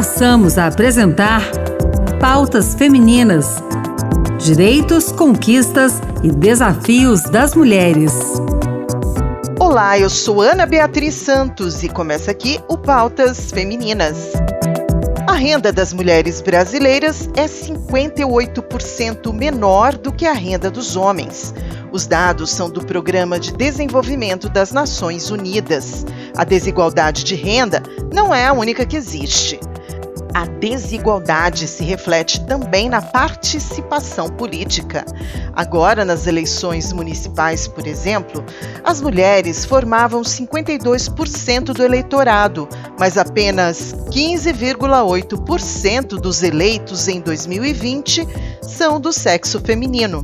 passamos a apresentar Pautas Femininas: Direitos, Conquistas e Desafios das Mulheres. Olá, eu sou Ana Beatriz Santos e começa aqui o Pautas Femininas. A renda das mulheres brasileiras é 58% menor do que a renda dos homens. Os dados são do Programa de Desenvolvimento das Nações Unidas. A desigualdade de renda não é a única que existe. A desigualdade se reflete também na participação política. Agora, nas eleições municipais, por exemplo, as mulheres formavam 52% do eleitorado, mas apenas 15,8% dos eleitos em 2020 são do sexo feminino.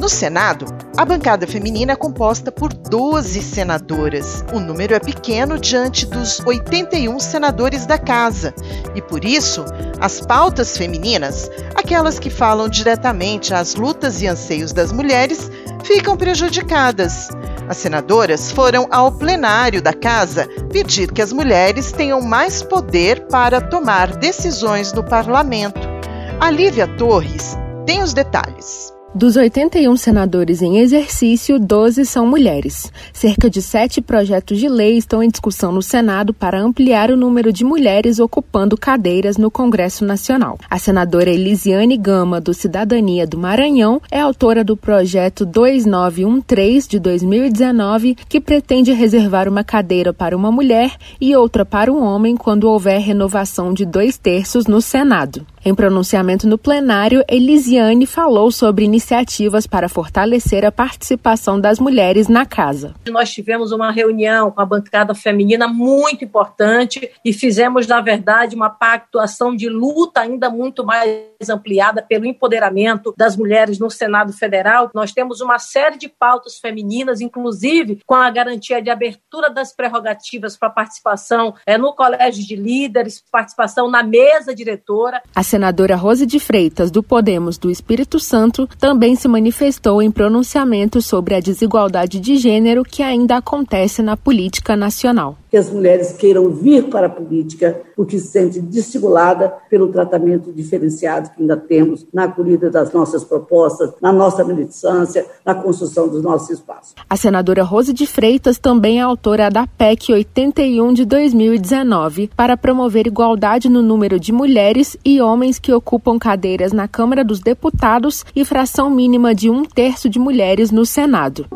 No Senado, a bancada feminina é composta por 12 senadoras. O número é pequeno diante dos 81 senadores da casa, e por isso, as pautas femininas, aquelas que falam diretamente às lutas e anseios das mulheres, ficam prejudicadas. As senadoras foram ao plenário da casa pedir que as mulheres tenham mais poder para tomar decisões no parlamento. A Lívia Torres tem os detalhes. Dos 81 senadores em exercício, 12 são mulheres. Cerca de sete projetos de lei estão em discussão no Senado para ampliar o número de mulheres ocupando cadeiras no Congresso Nacional. A senadora Elisiane Gama, do Cidadania do Maranhão, é autora do projeto 2913 de 2019, que pretende reservar uma cadeira para uma mulher e outra para um homem quando houver renovação de dois terços no Senado. Em pronunciamento no plenário, Elisiane falou sobre iniciativas para fortalecer a participação das mulheres na casa. Nós tivemos uma reunião com a bancada feminina muito importante e fizemos, na verdade, uma pactuação de luta ainda muito mais ampliada pelo empoderamento das mulheres no Senado Federal. Nós temos uma série de pautas femininas, inclusive com a garantia de abertura das prerrogativas para participação é, no colégio de líderes, participação na mesa diretora. A senadora Rose de Freitas, do Podemos do Espírito Santo, também se manifestou em pronunciamento sobre a desigualdade de gênero que ainda acontece na política nacional. Que as mulheres queiram vir para a política porque se sentem desestimuladas pelo tratamento diferenciado que ainda temos na acolhida das nossas propostas, na nossa militância, na construção dos nossos espaços. A senadora Rose de Freitas também é autora da PEC 81 de 2019 para promover igualdade no número de mulheres e homens que ocupam cadeiras na Câmara dos Deputados e fração mínima de um terço de mulheres no Senado.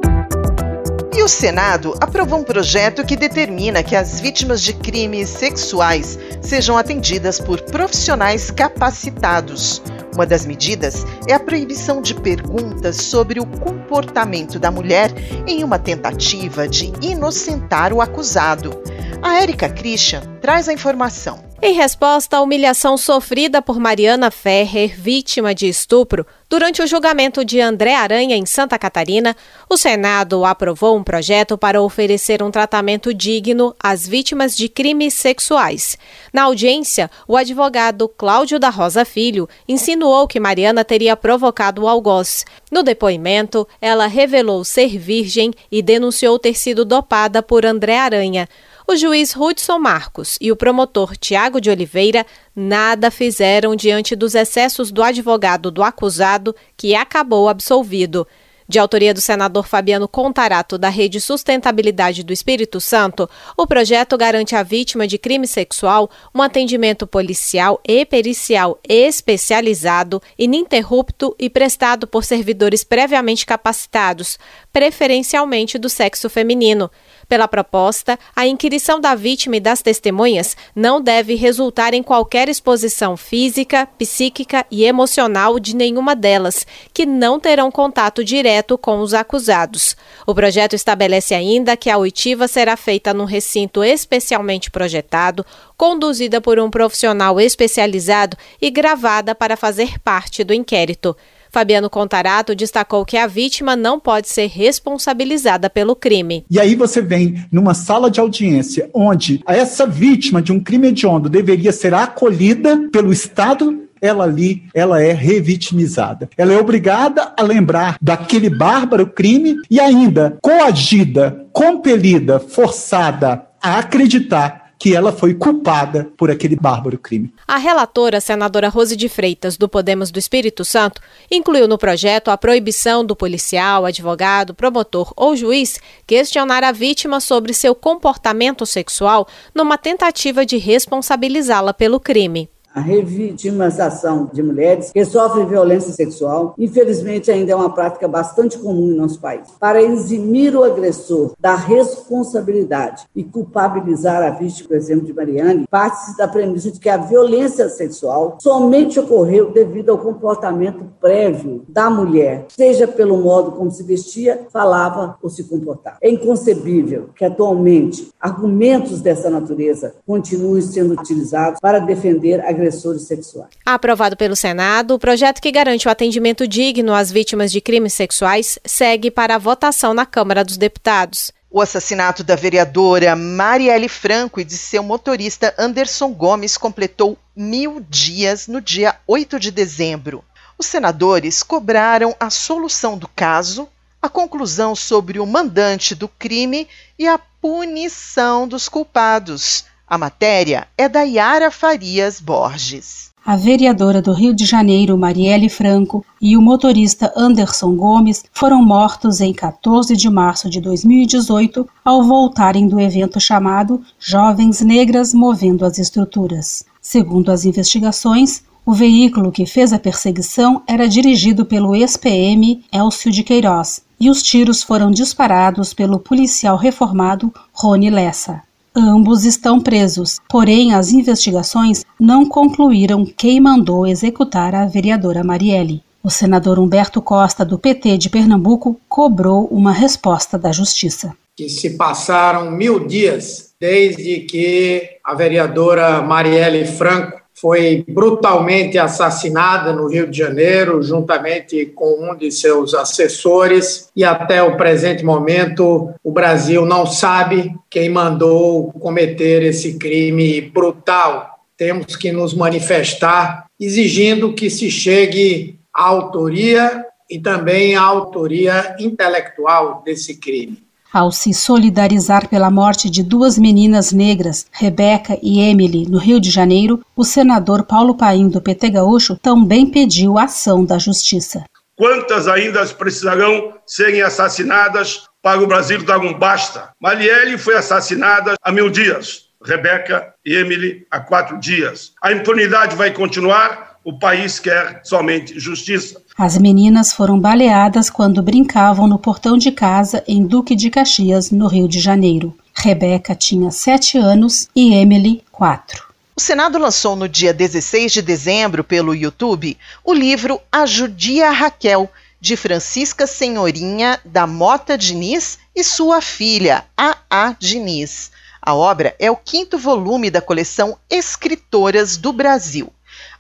E o Senado aprovou um projeto que determina que as vítimas de crimes sexuais sejam atendidas por profissionais capacitados. Uma das medidas é a proibição de perguntas sobre o comportamento da mulher em uma tentativa de inocentar o acusado. A Érica Christian traz a informação. Em resposta à humilhação sofrida por Mariana Ferrer, vítima de estupro, durante o julgamento de André Aranha em Santa Catarina, o Senado aprovou um projeto para oferecer um tratamento digno às vítimas de crimes sexuais. Na audiência, o advogado Cláudio da Rosa Filho insinuou que Mariana teria provocado o algoz. No depoimento, ela revelou ser virgem e denunciou ter sido dopada por André Aranha. O juiz Hudson Marcos e o promotor Tiago de Oliveira nada fizeram diante dos excessos do advogado do acusado, que acabou absolvido. De autoria do senador Fabiano Contarato, da Rede Sustentabilidade do Espírito Santo, o projeto garante à vítima de crime sexual um atendimento policial e pericial especializado, ininterrupto e prestado por servidores previamente capacitados, preferencialmente do sexo feminino. Pela proposta, a inquirição da vítima e das testemunhas não deve resultar em qualquer exposição física, psíquica e emocional de nenhuma delas, que não terão contato direto com os acusados. O projeto estabelece ainda que a oitiva será feita num recinto especialmente projetado, conduzida por um profissional especializado e gravada para fazer parte do inquérito. Fabiano Contarato destacou que a vítima não pode ser responsabilizada pelo crime. E aí você vem numa sala de audiência onde essa vítima de um crime hediondo deveria ser acolhida pelo Estado ela ali, ela é revitimizada. Ela é obrigada a lembrar daquele bárbaro crime e ainda coagida, compelida, forçada a acreditar que ela foi culpada por aquele bárbaro crime. A relatora, senadora Rose de Freitas, do Podemos do Espírito Santo, incluiu no projeto a proibição do policial, advogado, promotor ou juiz questionar a vítima sobre seu comportamento sexual numa tentativa de responsabilizá-la pelo crime. A revitimização de mulheres que sofrem violência sexual, infelizmente, ainda é uma prática bastante comum em nosso país. Para eximir o agressor da responsabilidade e culpabilizar a vítima, por exemplo, de Mariane, parte-se da premissa de que a violência sexual somente ocorreu devido ao comportamento prévio da mulher, seja pelo modo como se vestia, falava ou se comportava. É inconcebível que atualmente argumentos dessa natureza continuem sendo utilizados para defender a agressores sexuais. Aprovado pelo Senado, o projeto que garante o atendimento digno às vítimas de crimes sexuais segue para a votação na Câmara dos Deputados. O assassinato da vereadora Marielle Franco e de seu motorista Anderson Gomes completou mil dias no dia 8 de dezembro. Os senadores cobraram a solução do caso, a conclusão sobre o mandante do crime e a punição dos culpados. A matéria é da Yara Farias Borges. A vereadora do Rio de Janeiro, Marielle Franco, e o motorista Anderson Gomes foram mortos em 14 de março de 2018 ao voltarem do evento chamado Jovens Negras Movendo as Estruturas. Segundo as investigações, o veículo que fez a perseguição era dirigido pelo ex-PM Elcio de Queiroz e os tiros foram disparados pelo policial reformado Rony Lessa. Ambos estão presos, porém as investigações não concluíram quem mandou executar a vereadora Marielle. O senador Humberto Costa, do PT de Pernambuco, cobrou uma resposta da Justiça. Que se passaram mil dias desde que a vereadora Marielle Franco foi brutalmente assassinada no Rio de Janeiro, juntamente com um de seus assessores, e até o presente momento o Brasil não sabe quem mandou cometer esse crime brutal. Temos que nos manifestar exigindo que se chegue à autoria e também à autoria intelectual desse crime. Ao se solidarizar pela morte de duas meninas negras, Rebeca e Emily, no Rio de Janeiro, o senador Paulo Paim, do PT Gaúcho, também pediu ação da justiça. Quantas ainda precisarão serem assassinadas para o Brasil dar um basta? Marielle foi assassinada há mil dias, Rebeca e Emily há quatro dias. A impunidade vai continuar, o país quer somente justiça. As meninas foram baleadas quando brincavam no portão de casa em Duque de Caxias, no Rio de Janeiro. Rebeca tinha sete anos e Emily, quatro. O Senado lançou no dia 16 de dezembro, pelo YouTube, o livro A Judia Raquel, de Francisca Senhorinha da Mota Diniz e sua filha, A. A. Diniz. A obra é o quinto volume da coleção Escritoras do Brasil.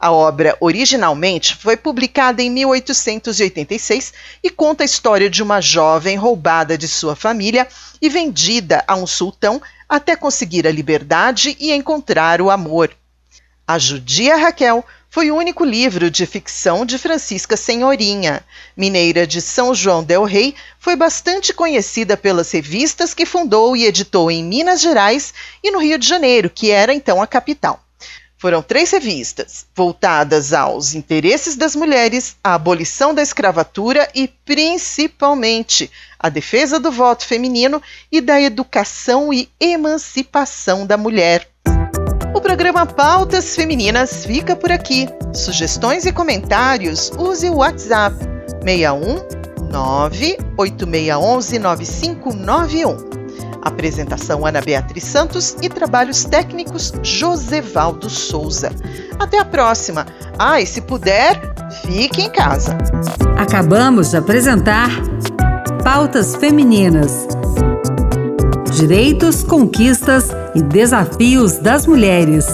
A obra originalmente foi publicada em 1886 e conta a história de uma jovem roubada de sua família e vendida a um sultão até conseguir a liberdade e encontrar o amor. A Judia Raquel foi o único livro de ficção de Francisca Senhorinha. Mineira de São João del Rei, foi bastante conhecida pelas revistas que fundou e editou em Minas Gerais e no Rio de Janeiro, que era então a capital. Foram três revistas, voltadas aos interesses das mulheres, à abolição da escravatura e, principalmente, à defesa do voto feminino e da educação e emancipação da mulher. O programa Pautas Femininas fica por aqui. Sugestões e comentários, use o WhatsApp 61 98611 9591. Apresentação Ana Beatriz Santos e trabalhos técnicos Josevaldo Souza. Até a próxima. Ah, e se puder, fique em casa. Acabamos de apresentar Pautas Femininas. Direitos, conquistas e desafios das mulheres.